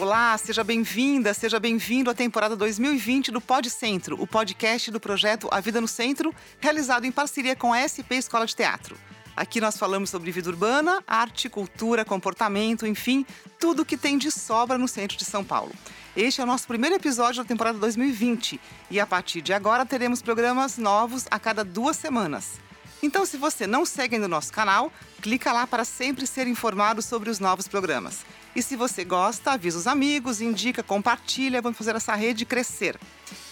Olá, seja bem-vinda, seja bem-vindo à temporada 2020 do Pod Centro, o podcast do projeto A Vida no Centro, realizado em parceria com a SP Escola de Teatro. Aqui nós falamos sobre vida urbana, arte, cultura, comportamento, enfim, tudo que tem de sobra no centro de São Paulo. Este é o nosso primeiro episódio da temporada 2020 e a partir de agora teremos programas novos a cada duas semanas. Então, se você não segue ainda o nosso canal, clica lá para sempre ser informado sobre os novos programas. E se você gosta, avisa os amigos, indica, compartilha, vamos fazer essa rede crescer.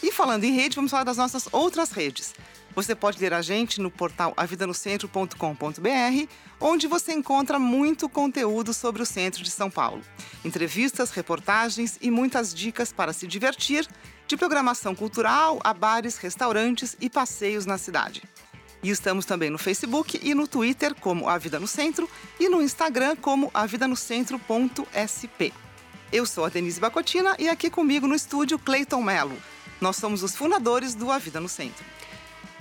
E falando em rede, vamos falar das nossas outras redes. Você pode ler a gente no portal avidanocentro.com.br, onde você encontra muito conteúdo sobre o centro de São Paulo. Entrevistas, reportagens e muitas dicas para se divertir, de programação cultural a bares, restaurantes e passeios na cidade. E estamos também no Facebook e no Twitter como A Vida no Centro e no Instagram como avidanocentro.sp. Eu sou a Denise Bacotina e aqui comigo no estúdio Cleiton Melo. Nós somos os fundadores do A Vida no Centro.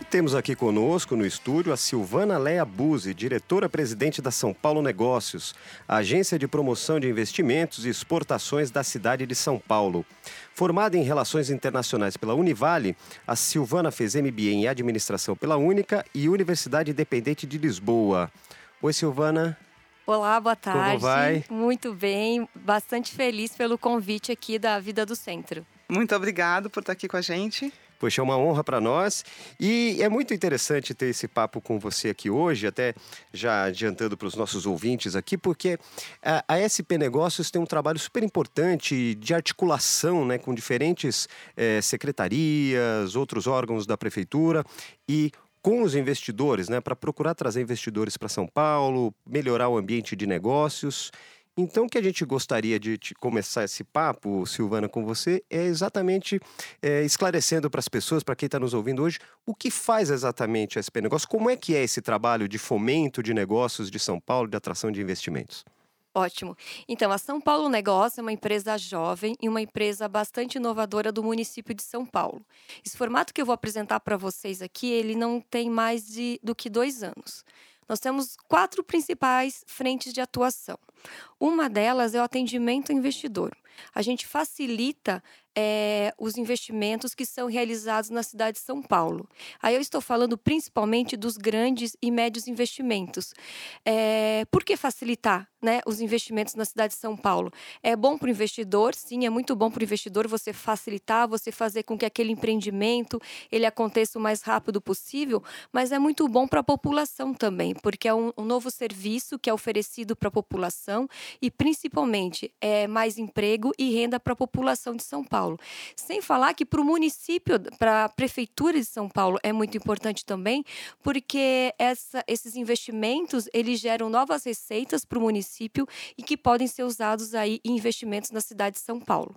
Temos aqui conosco no estúdio a Silvana Leia Buzzi, diretora-presidente da São Paulo Negócios, agência de promoção de investimentos e exportações da cidade de São Paulo. Formada em Relações Internacionais pela Univale, a Silvana fez MBA em Administração pela Única e Universidade Independente de Lisboa. Oi, Silvana. Olá, boa tarde. Como vai? Muito bem, bastante feliz pelo convite aqui da Vida do Centro. Muito obrigado por estar aqui com a gente. Poxa, é uma honra para nós e é muito interessante ter esse papo com você aqui hoje, até já adiantando para os nossos ouvintes aqui, porque a, a, SP Negócios tem um trabalho super importante de articulação né, com diferentes é, secretarias, outros órgãos da prefeitura e com os investidores, né, para procurar trazer investidores para São Paulo, melhorar o ambiente de negócios. Então, o que a gente gostaria de começar esse papo, Silvana, com você, é exatamente é, esclarecendo para as pessoas, para quem está nos ouvindo hoje, o que faz exatamente a SP Negócios, como é que é esse trabalho de fomento de negócios de São Paulo, de atração de investimentos? Ótimo. Então, a São Paulo Negócio é uma empresa jovem e uma empresa bastante inovadora do município de São Paulo. Esse formato que eu vou apresentar para vocês aqui, ele não tem mais de, do que dois anos. Nós temos quatro principais frentes de atuação. Uma delas é o atendimento ao investidor. A gente facilita é, os investimentos que são realizados na cidade de São Paulo. Aí eu estou falando principalmente dos grandes e médios investimentos. É, por que facilitar né, os investimentos na cidade de São Paulo? É bom para o investidor, sim, é muito bom para o investidor você facilitar, você fazer com que aquele empreendimento ele aconteça o mais rápido possível, mas é muito bom para a população também, porque é um, um novo serviço que é oferecido para a população e principalmente é mais emprego e renda para a população de São Paulo. Sem falar que para o município, para a prefeitura de São Paulo é muito importante também, porque essa, esses investimentos eles geram novas receitas para o município e que podem ser usados aí em investimentos na cidade de São Paulo.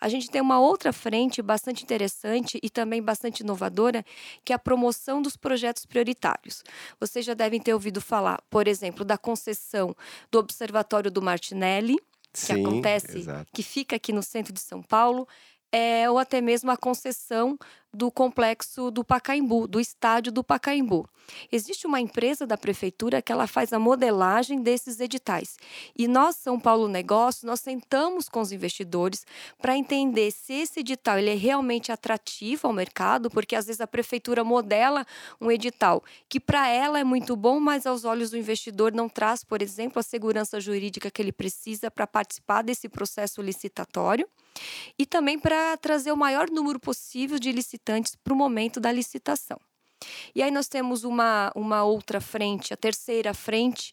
A gente tem uma outra frente bastante interessante e também bastante inovadora, que é a promoção dos projetos prioritários. Vocês já devem ter ouvido falar, por exemplo, da concessão do Observatório do Martinelli, que Sim, acontece, exato. que fica aqui no centro de São Paulo, é, ou até mesmo a concessão do complexo do Pacaembu, do estádio do Pacaembu. Existe uma empresa da prefeitura que ela faz a modelagem desses editais. E nós, São Paulo Negócios, nós sentamos com os investidores para entender se esse edital ele é realmente atrativo ao mercado, porque às vezes a prefeitura modela um edital que para ela é muito bom, mas aos olhos do investidor não traz, por exemplo, a segurança jurídica que ele precisa para participar desse processo licitatório e também para trazer o maior número possível de licitantes para o momento da licitação. E aí nós temos uma, uma outra frente, a terceira frente,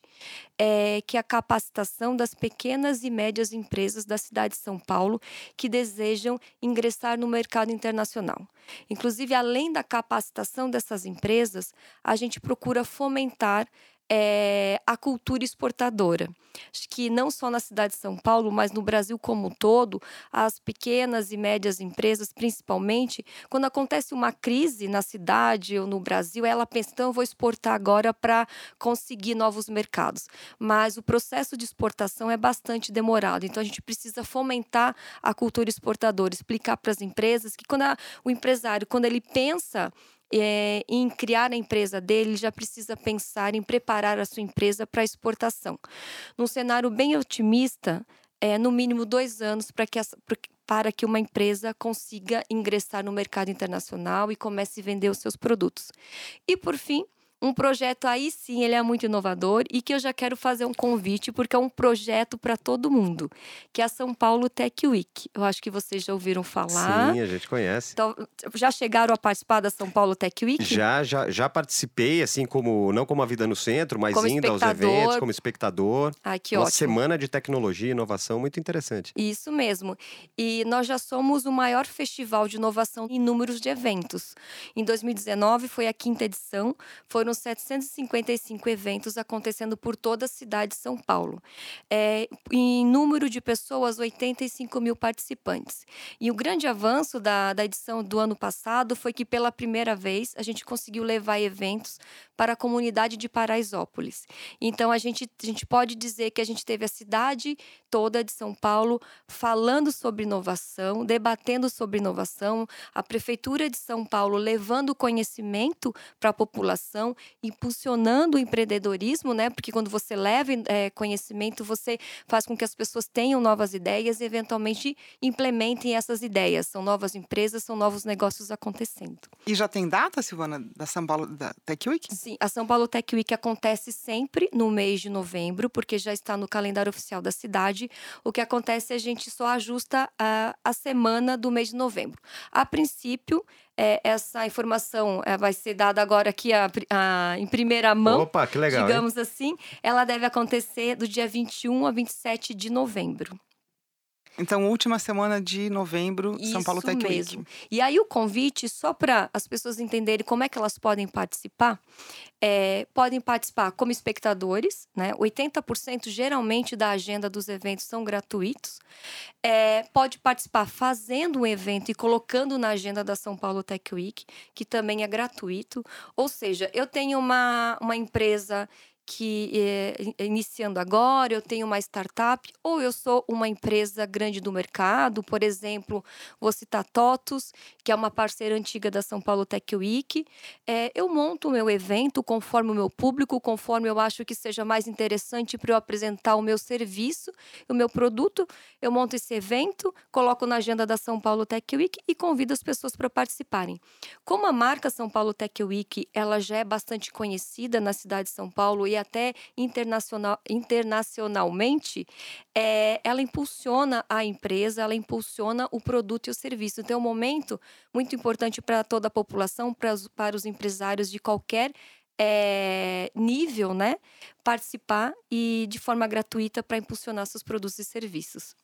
é, que é a capacitação das pequenas e médias empresas da cidade de São Paulo que desejam ingressar no mercado internacional. Inclusive, além da capacitação dessas empresas, a gente procura fomentar é, a cultura exportadora. Acho que não só na cidade de São Paulo, mas no Brasil como um todo, as pequenas e médias empresas, principalmente, quando acontece uma crise na cidade ou no Brasil, ela pensa, então eu vou exportar agora para conseguir novos mercados. Mas o processo de exportação é bastante demorado, então a gente precisa fomentar a cultura exportadora, explicar para as empresas que quando a, o empresário, quando ele pensa é, em criar a empresa dele, já precisa pensar em preparar a sua empresa para exportação. Num cenário bem otimista, é, no mínimo dois anos para que, para que uma empresa consiga ingressar no mercado internacional e comece a vender os seus produtos. E por fim, um projeto aí sim, ele é muito inovador e que eu já quero fazer um convite porque é um projeto para todo mundo, que é a São Paulo Tech Week. Eu acho que vocês já ouviram falar. Sim, a gente conhece. Então, já chegaram a participar da São Paulo Tech Week? Já, já, já participei, assim como não como a vida no centro, mas como indo aos eventos como espectador. Ah, que Uma ótimo. semana de tecnologia e inovação muito interessante. Isso mesmo. E nós já somos o maior festival de inovação em números de eventos. Em 2019 foi a quinta edição, foram foram 755 eventos acontecendo por toda a cidade de São Paulo. É, em número de pessoas, 85 mil participantes. E o grande avanço da, da edição do ano passado foi que, pela primeira vez, a gente conseguiu levar eventos para a comunidade de Paraisópolis. Então, a gente, a gente pode dizer que a gente teve a cidade toda de São Paulo falando sobre inovação, debatendo sobre inovação, a Prefeitura de São Paulo levando conhecimento para a população, impulsionando o empreendedorismo, né? Porque quando você leva é, conhecimento, você faz com que as pessoas tenham novas ideias e eventualmente implementem essas ideias. São novas empresas, são novos negócios acontecendo. E já tem data, Silvana, da São Paulo da Tech Week? Sim, a São Paulo Tech Week acontece sempre no mês de novembro, porque já está no calendário oficial da cidade. O que acontece é a gente só ajusta a, a semana do mês de novembro. A princípio, é, essa informação é, vai ser dada agora aqui a, a, em primeira mão. Opa, que legal. Digamos hein? assim. Ela deve acontecer do dia 21 a 27 de novembro. Então, última semana de novembro, Isso São Paulo Tech mesmo. Week. E aí o convite, só para as pessoas entenderem como é que elas podem participar, é, podem participar como espectadores, né? 80% geralmente da agenda dos eventos são gratuitos. É, pode participar fazendo um evento e colocando na agenda da São Paulo Tech Week, que também é gratuito. Ou seja, eu tenho uma, uma empresa que é, iniciando agora, eu tenho uma startup, ou eu sou uma empresa grande do mercado, por exemplo, vou citar TOTUS, que é uma parceira antiga da São Paulo Tech Week. É, eu monto o meu evento conforme o meu público, conforme eu acho que seja mais interessante para eu apresentar o meu serviço, o meu produto. Eu monto esse evento, coloco na agenda da São Paulo Tech Week e convido as pessoas para participarem. Como a marca São Paulo Tech Week ela já é bastante conhecida na cidade de São Paulo e até internacional, internacionalmente, é, ela impulsiona a empresa, ela impulsiona o produto e o serviço. Então, é um momento muito importante para toda a população, para os, para os empresários de qualquer é, nível, né, participar e de forma gratuita para impulsionar seus produtos e serviços.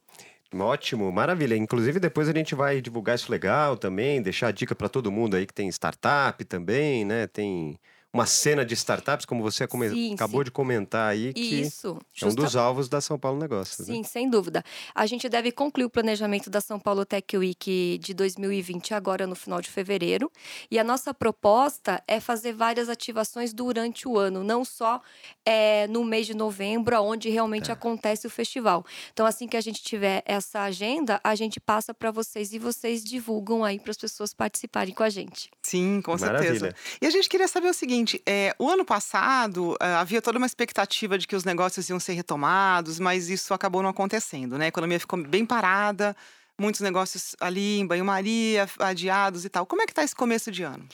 Ótimo, maravilha. Inclusive, depois a gente vai divulgar isso legal também, deixar a dica para todo mundo aí que tem startup também, né? Tem uma cena de startups, como você sim, acabou sim. de comentar aí, que Isso, é um dos alvos da São Paulo Negócios. Sim, né? sem dúvida. A gente deve concluir o planejamento da São Paulo Tech Week de 2020 agora no final de fevereiro. E a nossa proposta é fazer várias ativações durante o ano, não só é, no mês de novembro, onde realmente Tá. acontece o festival. Então, assim que a gente tiver essa agenda, a gente passa para vocês e vocês divulgam aí para as pessoas participarem com a gente. Sim, com certeza. Maravilha. E a gente queria saber o seguinte: é, o ano passado é, havia toda uma expectativa de que os negócios iam ser retomados, mas isso acabou não acontecendo, né? A economia ficou bem parada, muitos negócios ali em banho-maria, adiados e tal. Como é que está esse começo de ano?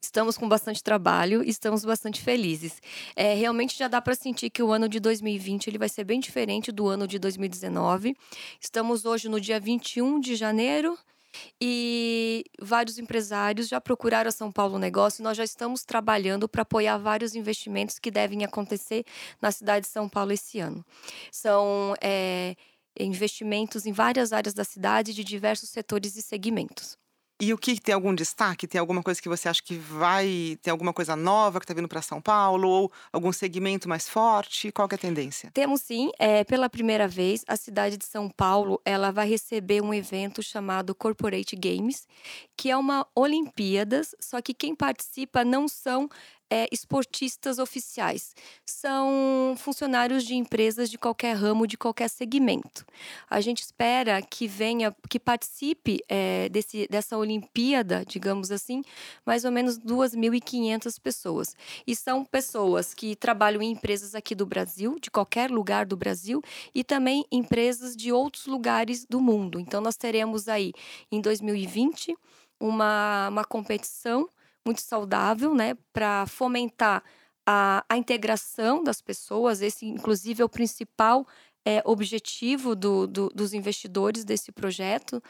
Estamos com bastante trabalho estamos bastante felizes. É, realmente já dá para sentir que o ano de 2020 ele vai ser bem diferente do ano de 2019. Estamos hoje no dia 21 de janeiro e vários empresários já procuraram a São Paulo Negócio. Nós já estamos trabalhando para apoiar vários investimentos que devem acontecer na cidade de São Paulo esse ano. São é, investimentos em várias áreas da cidade de diversos setores e segmentos. E o que tem algum destaque? Tem alguma coisa que você acha que vai. Tem alguma coisa nova que está vindo para São Paulo? Ou algum segmento mais forte? Qual é a tendência? Temos sim, é, pela primeira vez, a cidade de São Paulo ela vai receber um evento chamado Corporate Games, que é uma Olimpíadas, só que quem participa não são é, esportistas oficiais. São funcionários de empresas de qualquer ramo, de qualquer segmento. A gente espera que venha, que participe é, desse, dessa Olimpíada, digamos assim, mais ou menos 2.500 pessoas. E são pessoas que trabalham em empresas aqui do Brasil, de qualquer lugar do Brasil, e também empresas de outros lugares do mundo. Então, nós teremos aí, em 2020, uma, uma competição muito saudável, né, para fomentar a, a integração das pessoas. Esse, inclusive, é o principal é, objetivo do, do, dos investidores desse projeto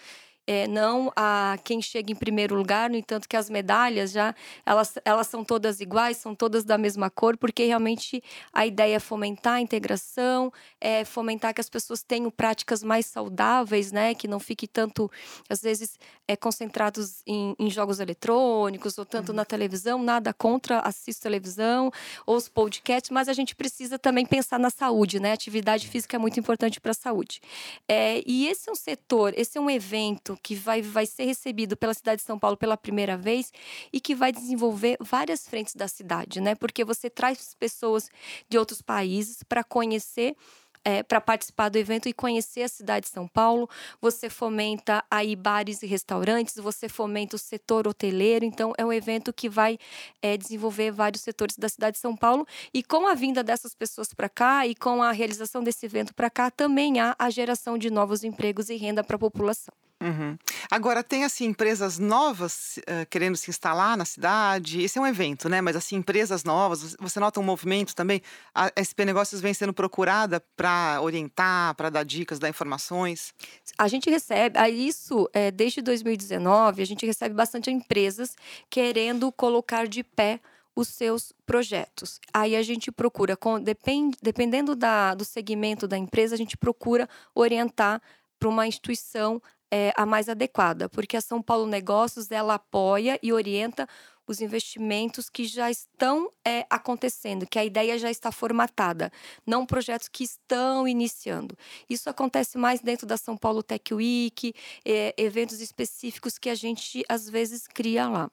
é, não a quem chega em primeiro lugar, no entanto que as medalhas já elas, elas são todas iguais, são todas da mesma cor, porque realmente a ideia é fomentar a integração, é fomentar que as pessoas tenham práticas mais saudáveis, né, que não fique tanto às vezes é concentrados em, em jogos eletrônicos ou tanto uhum. na televisão, nada contra assistir televisão ou os podcasts, mas a gente precisa também pensar na saúde, né? atividade física é muito importante para a saúde. É, e esse é um setor, esse é um evento que vai, vai ser recebido pela cidade de São Paulo pela primeira vez e que vai desenvolver várias frentes da cidade, né? Porque você traz pessoas de outros países para conhecer é, para participar do evento e conhecer a cidade de São Paulo. Você fomenta aí bares e restaurantes, você fomenta o setor hoteleiro. Então, é um evento que vai é, desenvolver vários setores da cidade de São Paulo. E com a vinda dessas pessoas para cá e com a realização desse evento para cá, também há a geração de novos empregos e renda para a população. Uhum. Agora, tem assim empresas novas uh, querendo se instalar na cidade. Esse é um evento, né? Mas assim, empresas novas, você nota um movimento também. A SP Negócios vem sendo procurada para orientar, para dar dicas, dar informações. A gente recebe, isso é, desde 2019, a gente recebe bastante empresas querendo colocar de pé os seus projetos. Aí a gente procura, com, depend, dependendo da, do segmento da empresa, a gente procura orientar para uma instituição é, a mais adequada, porque a São Paulo Negócios ela apoia e orienta os investimentos que já estão é, acontecendo, que a ideia já está formatada, não projetos que estão iniciando. Isso acontece mais dentro da São Paulo Tech Week, é, eventos específicos que a gente às vezes cria lá.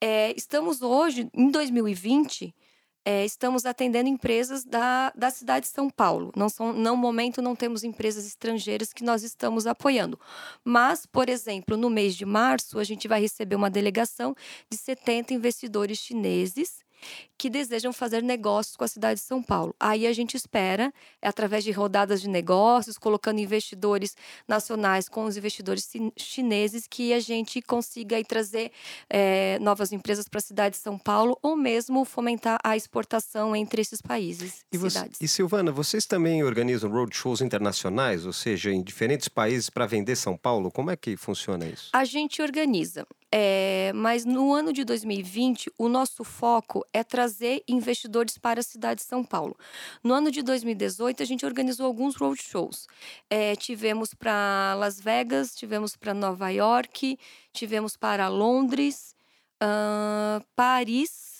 É, estamos hoje, em 2020, é, estamos atendendo empresas da, da cidade de São Paulo. Não são, no momento não temos empresas estrangeiras que nós estamos apoiando. Mas, por exemplo, no mês de março, a gente vai receber uma delegação de 70 investidores chineses que desejam fazer negócios com a cidade de São Paulo. Aí a gente espera, é através de rodadas de negócios, colocando investidores nacionais com os investidores chineses, que a gente consiga aí, trazer é, novas empresas para a cidade de São Paulo ou mesmo fomentar a exportação entre esses países e, você, e Silvana, vocês também organizam roadshows internacionais, ou seja, em diferentes países para vender São Paulo? Como é que funciona isso? A gente organiza. É, mas no ano de 2020, o nosso foco é trazer investidores para a cidade de São Paulo. No ano de 2018, a gente organizou alguns roadshows. É, tivemos para Las Vegas, tivemos para Nova York, tivemos para Londres, uh, Paris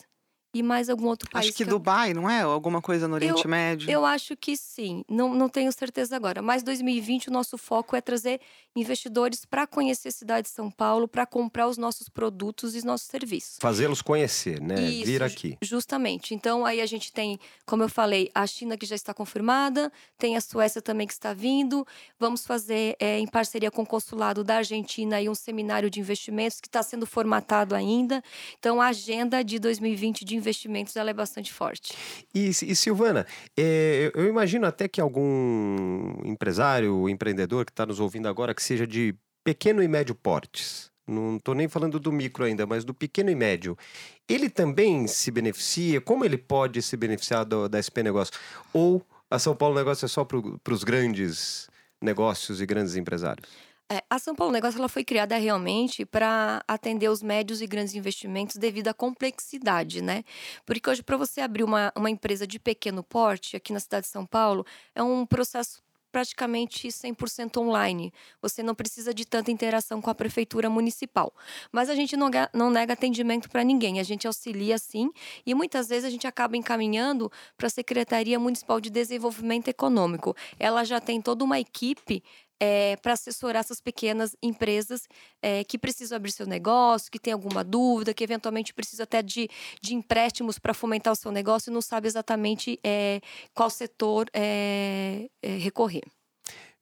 e mais algum outro país. Acho que, que Dubai, eu... não é? Alguma coisa no Oriente eu, Médio. Eu acho que sim. Não, não tenho certeza agora. Mas 2020 o nosso foco é trazer investidores para conhecer a cidade de São Paulo, para comprar os nossos produtos e os nossos serviços. Fazê-los conhecer, né? Isso, Vir aqui. Justamente. Então aí a gente tem, como eu falei, a China que já está confirmada, tem a Suécia também que está vindo. Vamos fazer é, em parceria com o consulado da Argentina aí um seminário de investimentos que está sendo formatado ainda. Então a agenda de 2020 de investimentos ela é bastante forte. E, e Silvana, é, eu imagino até que algum empresário, empreendedor que está nos ouvindo agora, que seja de pequeno e médio portes, não estou nem falando do micro ainda, mas do pequeno e médio. Ele também se beneficia? Como ele pode se beneficiar do, da SP Negócio? Ou a São Paulo Negócio é só para os grandes negócios e grandes empresários? É, a São Paulo Negócio ela foi criada realmente para atender os médios e grandes investimentos devido à complexidade, né? Porque hoje, para você abrir uma, uma empresa de pequeno porte aqui na cidade de São Paulo, é um processo praticamente 100% online. Você não precisa de tanta interação com a prefeitura municipal. Mas a gente não, não nega atendimento para ninguém, a gente auxilia sim, e muitas vezes a gente acaba encaminhando para a Secretaria Municipal de Desenvolvimento Econômico. Ela já tem toda uma equipe é, para assessorar essas pequenas empresas é, que precisam abrir seu negócio, que tem alguma dúvida, que eventualmente precisa até de, de empréstimos para fomentar o seu negócio e não sabe exatamente é, qual setor é, é, recorrer.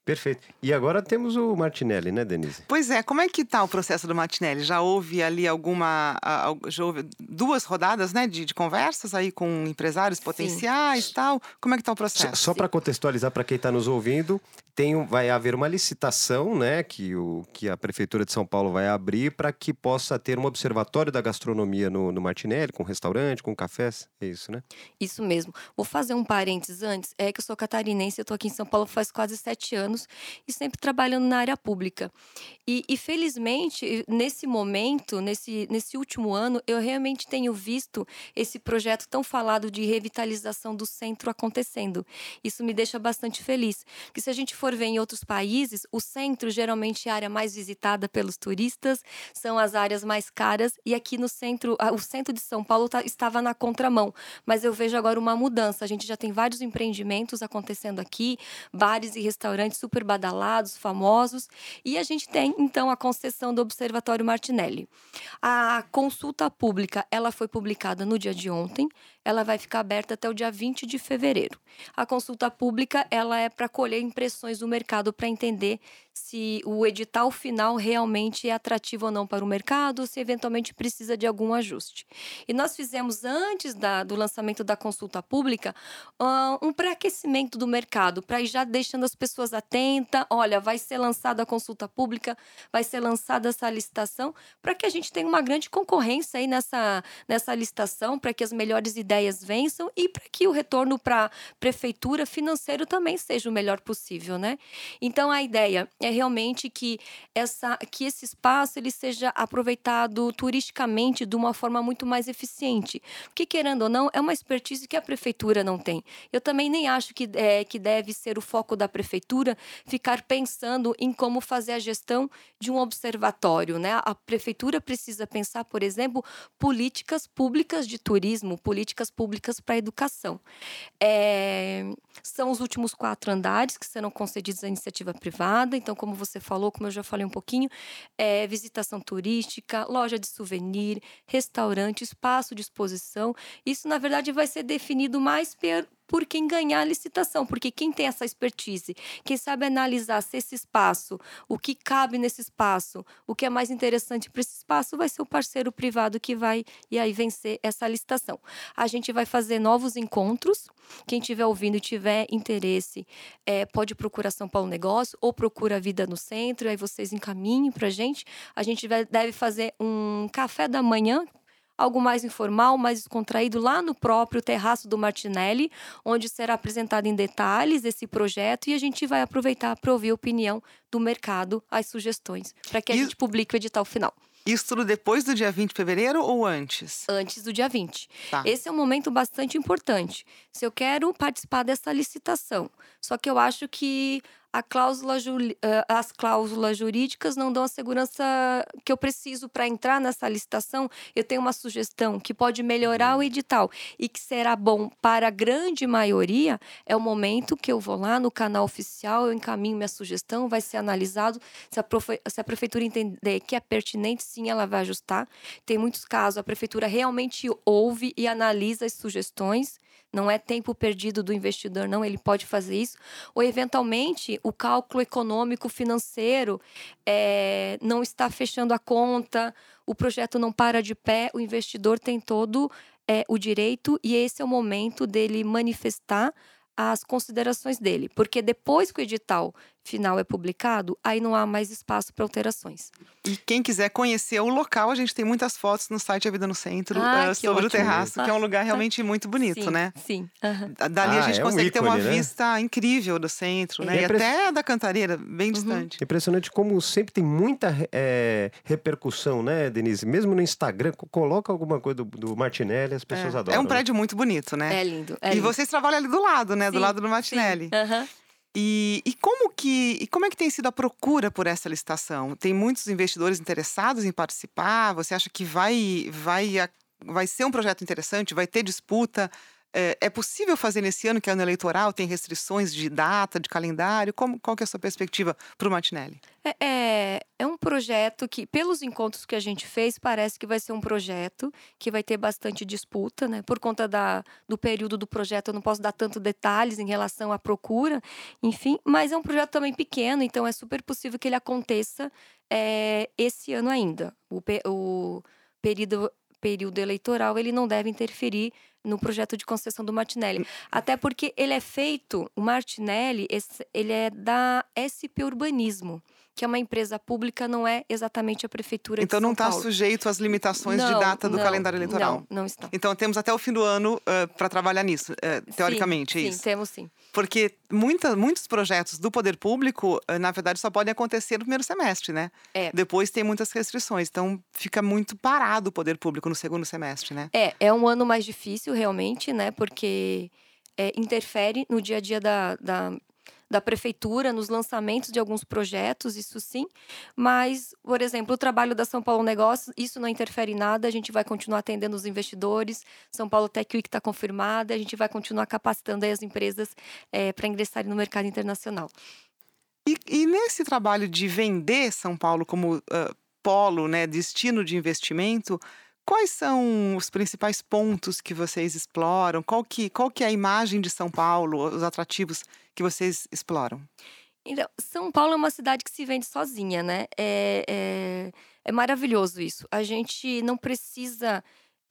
Perfeito. E agora temos o Martinelli, né, Denise? Pois é, como é que está o processo do Martinelli? Já houve ali alguma. Já houve duas rodadas né, de, de conversas aí com empresários potenciais e tal? Como é que está o processo? Só, só para contextualizar para quem está nos ouvindo, tem vai haver uma licitação, né, que, o, que a Prefeitura de São Paulo vai abrir para que possa ter um observatório da gastronomia no, no Martinelli, com restaurante, com cafés. É isso, né? Isso mesmo. Vou fazer um parênteses antes. É que eu sou catarinense, eu estou aqui em São Paulo faz quase sete anos e sempre trabalhando na área pública. E, e felizmente, nesse momento, nesse, nesse último ano, eu realmente tenho visto esse projeto tão falado de revitalização do centro acontecendo. Isso me deixa bastante feliz. Porque se a gente for ver em outros países, o centro geralmente é a área mais visitada pelos turistas, são as áreas mais caras, e aqui no centro, o centro de São Paulo tá, estava na contramão. Mas eu vejo agora uma mudança. A gente já tem vários empreendimentos acontecendo aqui, bares e restaurantes super badalados, famosos, e a gente tem então a concessão do Observatório Martinelli. A consulta pública, ela foi publicada no dia de ontem, ela vai ficar aberta até o dia 20 de fevereiro. A consulta pública, ela é para colher impressões do mercado para entender se o edital final realmente é atrativo ou não para o mercado, se eventualmente precisa de algum ajuste. E nós fizemos, antes da, do lançamento da consulta pública, um pré-aquecimento do mercado, para ir já deixando as pessoas atentas. Olha, vai ser lançada a consulta pública, vai ser lançada essa licitação, para que a gente tenha uma grande concorrência aí nessa, nessa licitação, para que as melhores ideias vençam e para que o retorno para a prefeitura financeiro também seja o melhor possível, né? Então, a ideia é realmente que, essa, que esse espaço ele seja aproveitado turisticamente de uma forma muito mais eficiente. Porque, querendo ou não, é uma expertise que a prefeitura não tem. Eu também nem acho que, é, que deve ser o foco da prefeitura ficar pensando em como fazer a gestão de um observatório. Né? A prefeitura precisa pensar, por exemplo, políticas públicas de turismo, políticas públicas para a educação. É, são os últimos quatro andares que serão concedidos à iniciativa privada, então, como você falou, como eu já falei um pouquinho, é visitação turística, loja de souvenir, restaurante, espaço de exposição. Isso, na verdade, vai ser definido mais por quem ganhar a licitação, porque quem tem essa expertise, quem sabe analisar se esse espaço, o que cabe nesse espaço, o que é mais interessante para esse espaço, vai ser o parceiro privado que vai e aí vencer essa licitação. A gente vai fazer novos encontros. Quem estiver ouvindo e tiver interesse, é, pode procurar São Paulo Negócio ou procura a Vida no Centro, aí vocês encaminhem para a gente. A gente deve fazer um café da manhã algo mais informal, mais descontraído lá no próprio terraço do Martinelli, onde será apresentado em detalhes esse projeto e a gente vai aproveitar para ouvir a opinião do mercado, as sugestões, para que a e... gente publique o edital final. Isso tudo depois do dia 20 de fevereiro ou antes? Antes do dia 20. Tá. Esse é um momento bastante importante. Se eu quero participar dessa licitação, só que eu acho que cláusula, eh, as cláusulas jurídicas não dão a segurança que eu preciso para entrar nessa licitação. Eu tenho uma sugestão que pode melhorar o edital e que será bom para a grande maioria. É o momento que eu vou lá no canal oficial, eu encaminho minha sugestão, vai ser analisado. Se a, profe, se a prefeitura entender que é pertinente, sim, ela vai ajustar. Tem muitos casos, a prefeitura realmente ouve e analisa as sugestões não é tempo perdido do investidor, não, ele pode fazer isso. Ou, eventualmente, o cálculo econômico financeiro é, não está fechando a conta, o projeto não para de pé, o investidor tem todo é, o direito e esse é o momento dele manifestar as considerações dele, porque depois que o edital final é publicado, aí não há mais espaço para alterações. E quem quiser conhecer o local, a gente tem muitas fotos no site A Vida no Centro ah, uh, sobre ótimo. o terraço, que é um lugar realmente muito bonito, sim, né? Sim. Uhum. Dali ah, a gente é consegue um ícone, ter uma né? vista incrível do centro, né? É. E até da Cantareira, bem uhum. distante. Impressionante como sempre tem muita é, repercussão, né, Denise? Mesmo no Instagram, coloca alguma coisa do, do Martinelli, as pessoas é. adoram. É um prédio muito bonito, né? É lindo. É e lindo. vocês trabalham ali do lado, né? Sim, do lado do Martinelli. Uhum. E, e, como que e como é que tem sido a procura por essa licitação? Tem muitos investidores interessados em participar? Você acha que vai vai vai ser um projeto interessante? Vai ter disputa? É, é possível fazer nesse ano, que é ano eleitoral, tem restrições de data, de calendário? Como, qual que é a sua perspectiva para o Martinelli? É, é, é, um projeto que, pelos encontros que a gente fez, parece que vai ser um projeto que vai ter bastante disputa, né? Por conta da, do período do projeto, eu não posso dar tanto detalhes em relação à procura, enfim, mas é um projeto também pequeno, então é super possível que ele aconteça é, esse ano ainda. O, o período, período eleitoral ele não deve interferir no projeto de concessão do Martinelli. Hum. Até porque ele é feito, o Martinelli, ele é da SP Urbanismo que é uma empresa pública, não é exatamente a prefeitura então, de São Então não está sujeito às limitações não, de data do não, calendário eleitoral. Não, não está. Então temos até o fim do ano uh, para trabalhar nisso, uh, teoricamente, sim, é isso? Sim, temos sim. Porque muita, muitos projetos do poder público, uh, na verdade, só podem acontecer no primeiro semestre, né? É. Depois tem muitas restrições, então fica muito parado o poder público no segundo semestre, né? É, é um ano mais difícil realmente, né? Porque é, interfere no dia a dia da, da da prefeitura nos lançamentos de alguns projetos, isso sim. Mas, por exemplo, o trabalho da São Paulo Negócios, isso não interfere em nada, a gente vai continuar atendendo os investidores. São Paulo Tech Week está confirmada, a gente vai continuar capacitando as empresas é, para ingressarem no mercado internacional. E, e, nesse trabalho de vender São Paulo como uh, polo, né, destino de investimento, Quais são os principais pontos que vocês exploram? Qual que, qual que é a imagem de São Paulo, os atrativos que vocês exploram? Então, São Paulo é uma cidade que se vende sozinha, né? É, é, é maravilhoso isso. A gente não precisa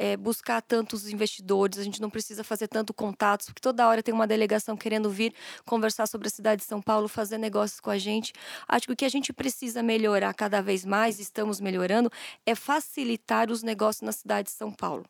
é, buscar tantos investidores, a gente não precisa fazer tanto contatos, porque toda hora tem uma delegação querendo vir conversar sobre a cidade de São Paulo, fazer negócios com a gente. Acho que o que a gente precisa melhorar cada vez mais, estamos melhorando, é facilitar os negócios na cidade de São Paulo.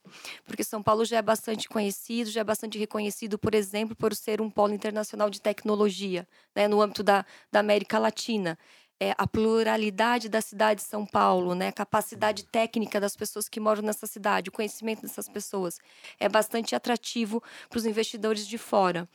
Porque São Paulo já é bastante conhecido, já é bastante reconhecido, por exemplo, por ser um polo internacional de tecnologia, né, no âmbito da, da América Latina é, a pluralidade da cidade de São Paulo, né? a capacidade técnica das pessoas que moram nessa cidade, o conhecimento dessas pessoas é bastante atrativo para os investidores de fora.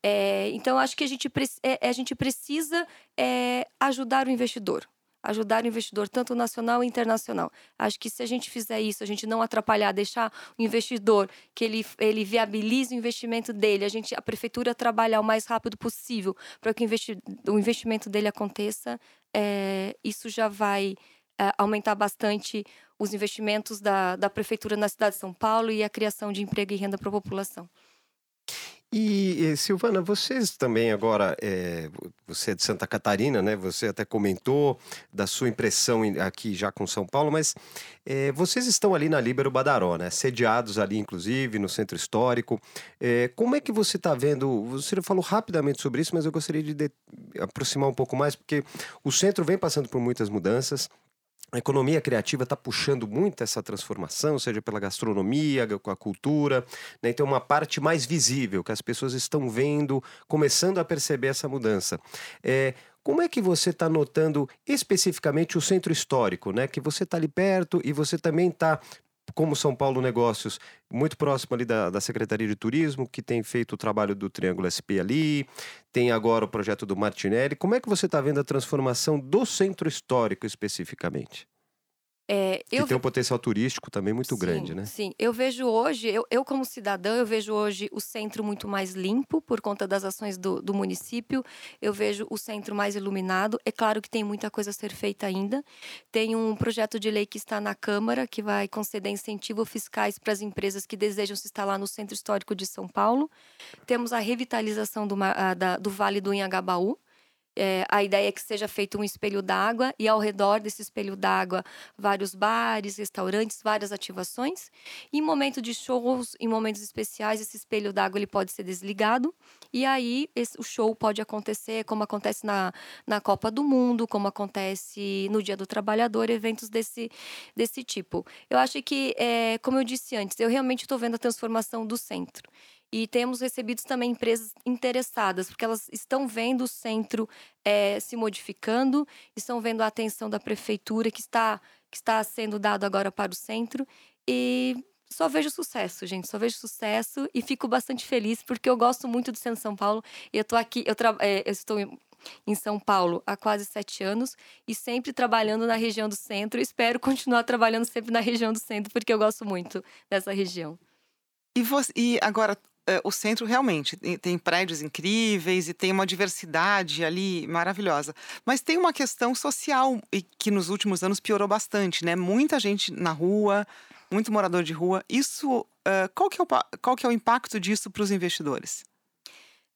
É, então, acho que a gente, é, a gente precisa é, ajudar o investidor ajudar o investidor, tanto nacional e internacional. Acho que se a gente fizer isso, a gente não atrapalhar, deixar o investidor que ele, ele viabilize o investimento dele, a gente a prefeitura trabalhar o mais rápido possível para que o, investi o investimento dele aconteça, é, isso já vai é, aumentar bastante os investimentos da, da prefeitura na cidade de São Paulo e a criação de emprego e renda para a população. E, Silvana, vocês também agora, é, você é de Santa Catarina, né? Você até comentou da sua impressão aqui já com São Paulo, mas é, vocês estão ali na Líbero Badaró, né? Sediados ali, inclusive, no centro histórico. É, como é que você está vendo? Você falou rapidamente sobre isso, mas eu gostaria de, de aproximar um pouco mais, porque o centro vem passando por muitas mudanças. A economia criativa está puxando muito essa transformação, seja pela gastronomia, com a cultura, né? então uma parte mais visível que as pessoas estão vendo, começando a perceber essa mudança. É, como é que você está notando especificamente o centro histórico, né? Que você está ali perto e você também está como São Paulo Negócios, muito próximo ali da, da Secretaria de Turismo, que tem feito o trabalho do Triângulo SP ali, tem agora o projeto do Martinelli. Como é que você está vendo a transformação do centro histórico especificamente? É, que tem um potencial turístico também muito sim, grande, né? Sim, eu vejo hoje, eu, eu como cidadã, eu vejo hoje o centro muito mais limpo por conta das ações do, do município, eu vejo o centro mais iluminado. É claro que tem muita coisa a ser feita ainda. Tem um projeto de lei que está na Câmara que vai conceder incentivos fiscais para as empresas que desejam se instalar no Centro Histórico de São Paulo. Temos a revitalização do, da, do Vale do Inhagabaú, é, a ideia é que seja feito um espelho d'água e ao redor desse espelho d'água vários bares, restaurantes, várias ativações. E em momento de shows, em momentos especiais, esse espelho d'água ele pode ser desligado e aí esse, o show pode acontecer como acontece na, na Copa do Mundo, como acontece no Dia do Trabalhador, eventos desse, desse tipo. Eu acho que, é, como eu disse antes, eu realmente estou vendo a transformação do centro. E temos recebido também empresas interessadas, porque elas estão vendo o centro é, se modificando, estão vendo a atenção da prefeitura que está, que está sendo dado agora para o centro. E só vejo sucesso, gente. Só vejo sucesso e fico bastante feliz porque eu gosto muito do centro São Paulo. Eu estou aqui, eu. É, eu estou em São Paulo há quase sete anos e sempre trabalhando na região do centro. Espero continuar trabalhando sempre na região do centro porque eu gosto muito dessa região. E, você, e agora, o centro realmente tem, prédios incríveis e tem uma diversidade ali maravilhosa. Mas tem uma questão social que nos últimos anos piorou bastante, né? Muita gente na rua, muito morador de rua. Isso, uh, qual, que é o, qual que é o impacto disso para os investidores?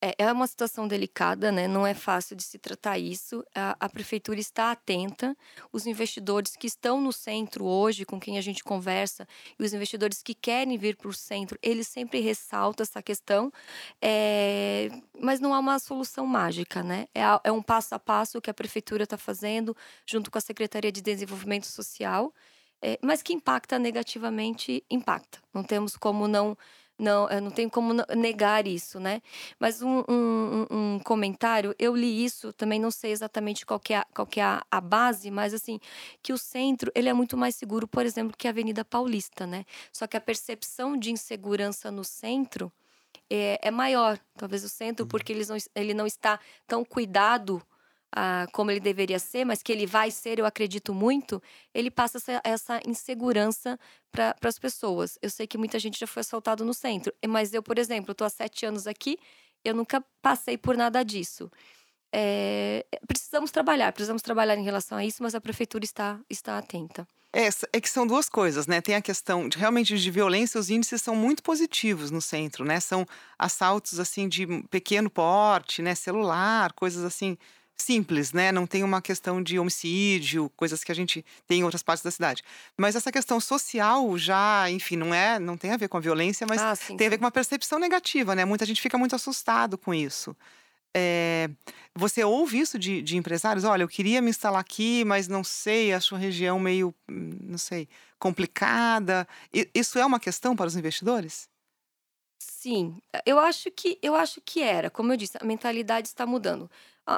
É, é uma situação delicada, né? Não é fácil de se tratar isso. A, a, prefeitura está atenta. Os investidores que estão no centro hoje, com quem a gente conversa, e os investidores que querem vir para o centro, eles sempre ressaltam essa questão. É... Mas não há uma solução mágica, né? É, é um passo a passo que a prefeitura está fazendo, junto com a Secretaria de Desenvolvimento Social. É, mas que impacta negativamente, impacta. Não temos como não não, eu não tenho como negar isso, né? Mas um, um, um, comentário, eu li isso, também não sei exatamente qual que é, qual que é a, base, mas assim, que o centro, ele é muito mais seguro, por exemplo, que a Avenida Paulista, né? Só que a percepção de insegurança no centro é, é maior, talvez o centro, uhum. porque ele não, ele não está tão cuidado ah, como ele deveria ser, mas que ele vai ser, eu acredito muito, ele passa essa, essa insegurança para as pessoas. Eu sei que muita gente já foi assaltado no centro, mas eu, por exemplo, estou há sete anos aqui, eu nunca passei por nada disso. É, precisamos trabalhar, precisamos trabalhar em relação a isso, mas a prefeitura está, está atenta. É, é que são duas coisas, né? Tem a questão de realmente de violência, os índices são muito positivos no centro, né? São assaltos assim de pequeno porte, né? Celular, coisas assim simples, né? Não tem uma questão de homicídio, coisas que a gente tem em outras partes da cidade. Mas essa questão social já, enfim, não é, não tem a ver com a violência, mas ah, sim, tem a ver com uma percepção negativa, né? Muita gente fica muito assustado com isso. É, você ouve isso de, de, empresários? Olha, eu queria me instalar aqui, mas não sei, acho a região meio, não sei, complicada. Isso é uma questão para os investidores? Sim, eu acho que eu acho que era. Como eu disse, a mentalidade está mudando.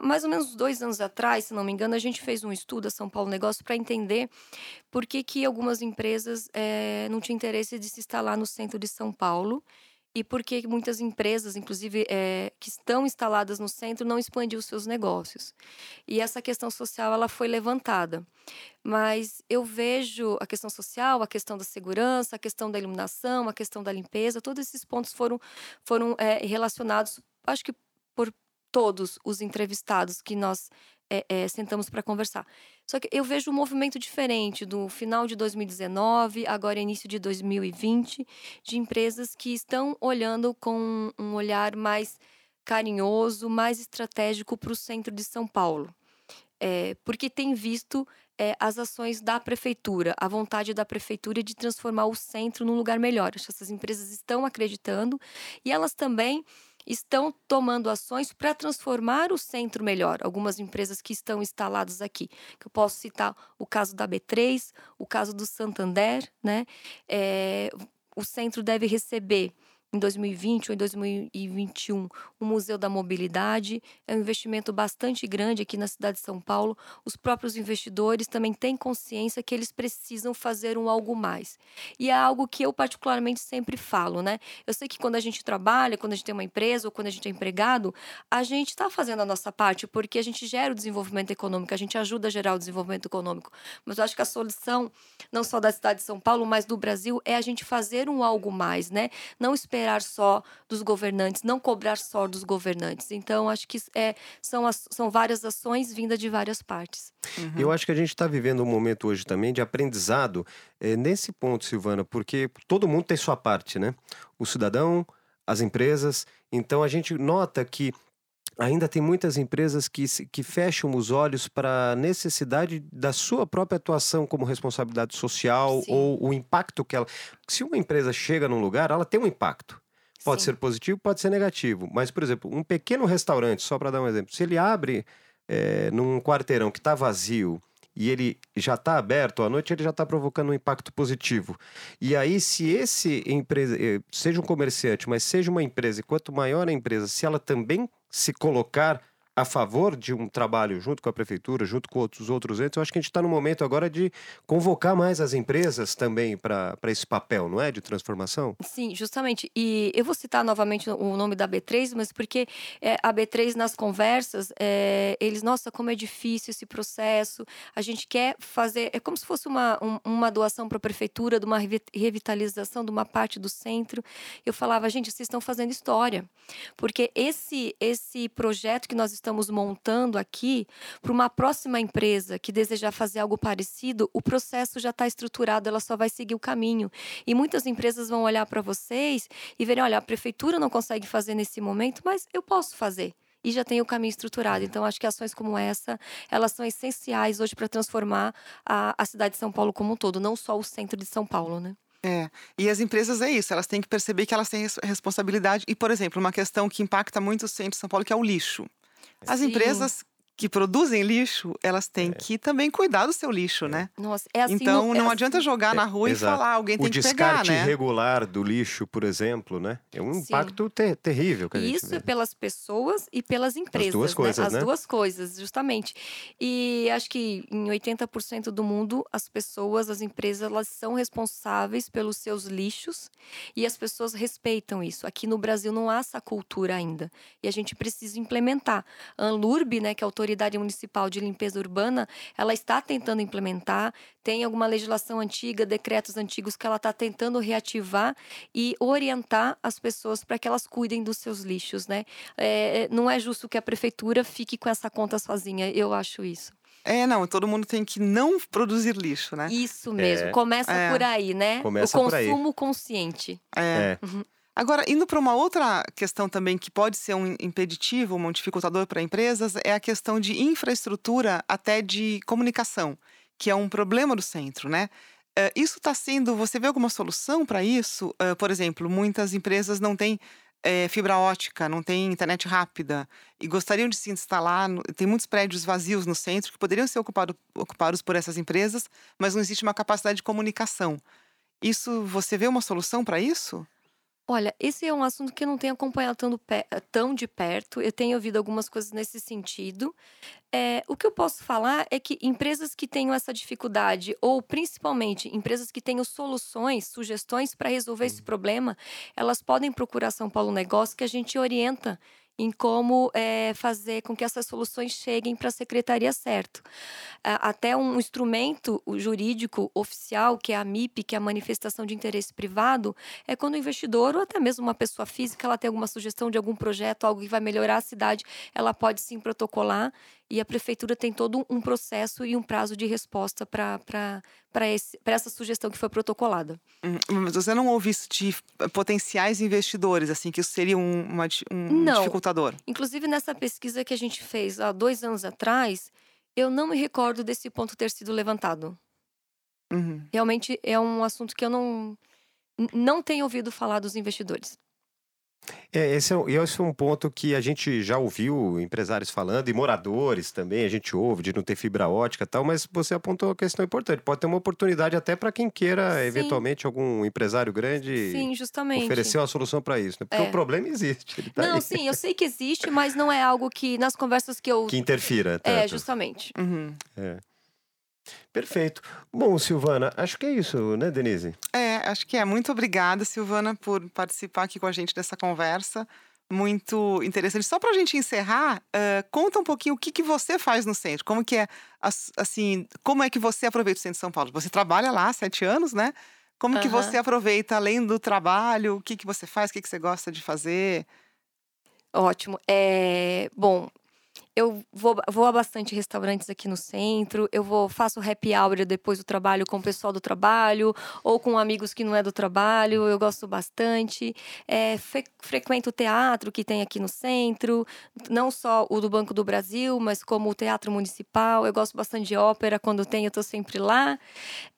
Mais ou menos dois anos atrás, se não me engano, a gente fez um estudo a São Paulo Negócio para entender por que, que algumas empresas é, não tinham interesse de se instalar no centro de São Paulo e por que muitas empresas, inclusive é, que estão instaladas no centro, não expandiu seus negócios. E essa questão social ela foi levantada. Mas eu vejo a questão social, a questão da segurança, a questão da iluminação, a questão da limpeza, todos esses pontos foram, foram é, relacionados, acho que por todos os entrevistados que nós é, é, sentamos para conversar. Só que eu vejo um movimento diferente do final de 2019, agora início de 2020, de empresas que estão olhando com um olhar mais carinhoso, mais estratégico para o centro de São Paulo. É, porque tem visto é, as ações da prefeitura, a vontade da prefeitura de transformar o centro num lugar melhor. Essas empresas estão acreditando e elas também estão tomando ações para transformar o centro melhor. Algumas empresas que estão instaladas aqui, que eu posso citar o caso da B3, o caso do Santander, né? É, o centro deve receber em 2020 ou em 2021 o Museu da Mobilidade. É um investimento bastante grande aqui na cidade de São Paulo. Os próprios investidores também têm consciência que eles precisam fazer um algo mais. E é algo que eu particularmente sempre falo, né? Eu sei que quando a gente trabalha, quando a gente tem uma empresa ou quando a gente é empregado, a gente está fazendo a nossa parte porque a gente gera o desenvolvimento econômico, a gente ajuda a gerar o desenvolvimento econômico. Mas eu acho que a solução, não só da cidade de São Paulo, mas do Brasil, é a gente fazer um algo mais, né? Não esperar esperar só dos governantes, não cobrar só dos governantes. Então, acho que é, são, as, são várias ações vindas de várias partes. Uhum. Eu acho que a gente está vivendo um momento hoje também de aprendizado é, nesse ponto, Silvana, porque todo mundo tem sua parte, né? O cidadão, as empresas. Então, a gente nota que ainda tem muitas empresas que, que fecham os olhos para a necessidade da sua própria atuação como responsabilidade social Sim. ou o impacto que ela. Se uma empresa chega num lugar, ela tem um impacto. Pode Sim. ser positivo, pode ser negativo. Mas, por exemplo, um pequeno restaurante, só para dar um exemplo, se ele abre é, num quarteirão que está vazio e ele já está aberto à noite, ele já está provocando um impacto positivo. E aí, se esse empresa, eh, seja um comerciante, mas seja uma empresa, e quanto maior a empresa, se ela também se colocar a favor de um trabalho junto com a prefeitura, junto com outros outros entes. Eu acho que a gente está no momento agora de convocar mais as empresas também para esse papel, não é, de transformação. Sim, justamente. E eu vou citar novamente o nome da B3, mas porque é, a B3 nas conversas, é, eles, nossa, como é difícil esse processo. A gente quer fazer, é como se fosse uma, um, uma doação para a prefeitura de uma revitalização de uma parte do centro. Eu falava, gente, vocês estão fazendo história, porque esse esse projeto que nós estamos montando aqui para uma próxima empresa que desejar fazer algo parecido, o processo já está estruturado, ela só vai seguir o caminho. E muitas empresas vão olhar para vocês e verem, olha, a prefeitura não consegue fazer nesse momento, mas eu posso fazer e já tem o caminho estruturado. Então, acho que ações como essa, elas são essenciais hoje para transformar a, a cidade de São Paulo como um todo, não só o centro de São Paulo, né? É, e as empresas é isso, elas têm que perceber que elas têm responsabilidade. E, por exemplo, uma questão que impacta muito o centro de São Paulo, que é o lixo. As Sim. empresas que produzem lixo, elas têm é. que também cuidar do seu lixo, né? Nossa, é assim, então no, é não assim. adianta jogar na rua é, e exato. falar, alguém tem o que pegar, né? O descarte do lixo, por exemplo, né? É um Sim. impacto ter terrível. Que a Isso é pelas pessoas e pelas empresas. As duas coisas, né? As né? duas coisas, justamente. E acho que em 80% do mundo, as pessoas, as empresas, elas são responsáveis pelos seus lixos e as pessoas respeitam isso. Aqui no Brasil não há essa cultura ainda. E a gente precisa implementar. A Anlurb, né, que é a autoridade municipal de Limpeza Urbana, ela está tentando implementar, tem alguma legislação antiga, decretos antigos que ela está tentando reativar e orientar as pessoas para que elas cuidem dos seus lixos, né? É, não é justo que a prefeitura fique com essa conta sozinha, eu acho isso. É, não, todo mundo tem que não produzir lixo, né? Isso mesmo, é. começa é. por aí, né? Começa o consumo consciente. É. é. Uhum. Agora, indo para uma outra questão também que pode ser um impeditivo, um dificultador para empresas, é a questão de infraestrutura até de comunicação, que é um problema do centro, né? Uh, isso está sendo. Você vê alguma solução para isso? Uh, por exemplo, muitas empresas não têm é, fibra ótica, não têm internet rápida e gostariam de se instalar. Tem muitos prédios vazios no centro que poderiam ser ocupado, ocupados por essas empresas, mas não existe uma capacidade de comunicação. Isso, você vê uma solução para isso? Olha, esse é um assunto que eu não tenho acompanhado tão, tão de perto. Eu tenho ouvido algumas coisas nesse sentido. É, o que eu posso falar é que empresas que tenham essa dificuldade, ou principalmente empresas que tenham soluções, sugestões para resolver esse problema, elas podem procurar São Paulo Negócio, que a gente orienta em como é, fazer com que essas soluções cheguem para a secretaria certo. Até um instrumento jurídico oficial, que é a MIP, que é a manifestação de interesse privado, é quando o investidor ou até mesmo uma pessoa física ela tem alguma sugestão de algum projeto, algo que vai melhorar a cidade, ela pode sim protocolar e a prefeitura tem todo um processo e um prazo de resposta para essa sugestão que foi protocolada. Uhum. Mas você não ouve isso de potenciais investidores, assim, que isso seria um, uma, um não. dificultador? Inclusive, nessa pesquisa que a gente fez há dois anos atrás, eu não me recordo desse ponto ter sido levantado. Uhum. Realmente é um assunto que eu não, não tenho ouvido falar dos investidores. É, esse, é, esse é um ponto que a gente já ouviu empresários falando, e moradores também, a gente ouve de não ter fibra ótica e tal, mas você apontou uma questão importante. Pode ter uma oportunidade até para quem queira, Sim. eventualmente, algum empresário grande sim, justamente. oferecer uma solução para isso. Né? Porque é. o problema existe. Tá não, aí. sim, eu sei que existe, mas não é algo que nas conversas que eu. Que interfira. Tanto. É, justamente. Uhum. É. Perfeito. Bom, Silvana, acho que é isso, né, Denise? É, acho que é. Muito obrigada, Silvana, por participar aqui com a gente dessa conversa. Muito interessante. Só para a gente encerrar, uh, conta um pouquinho o que, que você faz no centro. Como que é, assim, como é que você aproveita o centro de São Paulo? Você trabalha lá há sete anos, né? Como uhum. que você aproveita, além do trabalho, o que, que você faz, o que, que você gosta de fazer? Ótimo. É, bom, eu vou, vou a bastante restaurantes aqui no centro, eu vou faço happy hour depois do trabalho com o pessoal do trabalho ou com amigos que não é do trabalho, eu gosto bastante. É, fre, frequento o teatro que tem aqui no centro, não só o do Banco do Brasil, mas como o Teatro Municipal. Eu gosto bastante de ópera, quando tem eu tô sempre lá.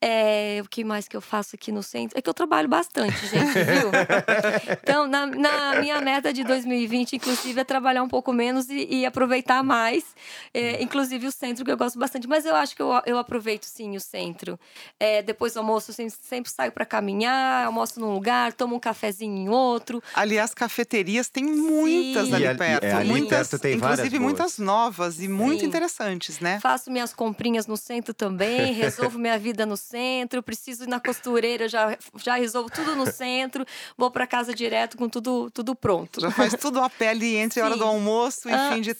É, o que mais que eu faço aqui no centro? É que eu trabalho bastante, gente, viu? então, na, na minha meta de 2020, inclusive, é trabalhar um pouco menos e, e aproveitar mais. É, inclusive o centro, que eu gosto bastante. Mas eu acho que eu, eu aproveito sim o centro. É, depois do almoço, eu sempre, sempre saio para caminhar, almoço num lugar, tomo um cafezinho em outro. Aliás, cafeterias tem muitas Sim. ali E perto. é, ali muitas, perto tem várias inclusive boas. muitas novas e muito Sim. interessantes, né? Faço minhas comprinhas no centro também, resolvo minha vida no centro, preciso ir na costureira, já, já resolvo tudo no centro, vou para casa direto com tudo, tudo pronto. Já faz tudo a ali entre a hora do almoço e Ah, fim de sim,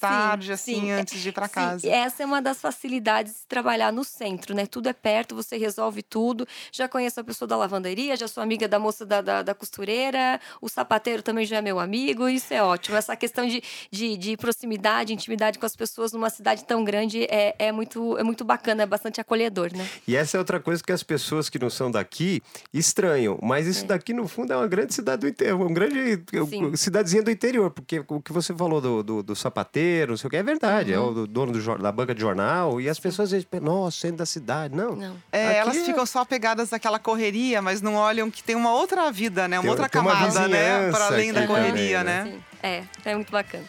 assim, sim. antes de ir para Sim, casa. essa é uma das facilidades de trabalhar no centro, né? Tudo é perto, você resolve tudo. Já conheço a pessoa da lavanderia, já sou amiga da moça da, da, da costureira, o sapateiro também já é meu amigo, isso é ótimo. Essa questão de, de, de proximidade, intimidade com as pessoas numa cidade tão grande é, é, muito, é muito bacana, é bastante acolhedor, né? E essa é outra coisa que as pessoas que não são daqui estranham. Mas isso daqui, no fundo, é uma grande cidade do interior, uma grande Sim. cidadezinha do interior. Porque o que você falou do, do, do sapateiro, não sei o que, é verdade. É Uhum. o do dono do da banca de jornal. E as pessoas dizem, nossa, centro da cidade. Não. Não. É, Aqui elas é- ficam só pegadas naquela correria, mas não olham que tem uma outra vida, né? Uma Tem- outra tem uma camada, né? Para além da correria, também, né? Sim, é, é muito bacana.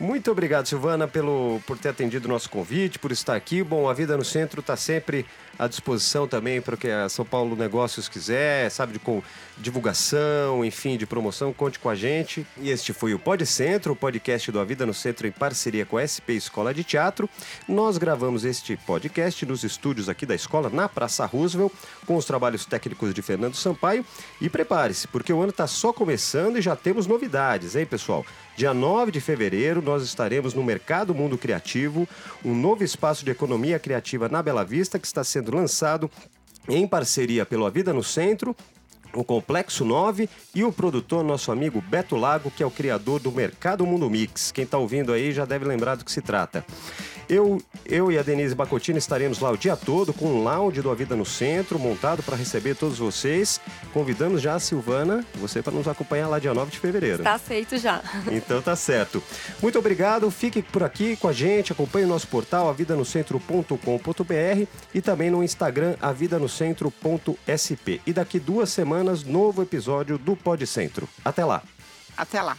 Muito obrigado, Silvana, pelo, por ter atendido o nosso convite, por estar aqui. Bom, a Vida no Centro está sempre à disposição também para o que a São Paulo Negócios quiser, sabe, de com divulgação, enfim, de promoção, conte com a gente. E este foi o Pod Centro, o podcast do A Vida no Centro em parceria com a SP Escola de Teatro. Nós gravamos este podcast nos estúdios aqui da escola, na Praça Roosevelt, com os trabalhos técnicos de Fernando Sampaio. E prepare-se, porque o ano está só começando e já temos novidades, hein, pessoal? Dia 9 de fevereiro, nós estaremos no Mercado Mundo Criativo, um novo espaço de economia criativa na Bela Vista que está sendo lançado em parceria pelo A Vida no Centro, o Complexo 9 e o produtor, nosso amigo Beto Lago, que é o criador do Mercado Mundo Mix. Quem está ouvindo aí já deve lembrar do que se trata. Eu, eu e a Denise Bacotini estaremos lá o dia todo com um lounge do A Vida no Centro, montado para receber todos vocês. Convidamos já a Silvana, você para nos acompanhar lá dia 9 de fevereiro. Tá aceito já. Então tá certo. Muito obrigado. Fique por aqui com a gente. Acompanhe o nosso portal avidanocentro.com.br e também no Instagram avidanocentro.sp. E daqui duas semanas, novo episódio do Pod Centro. Até lá. Até lá.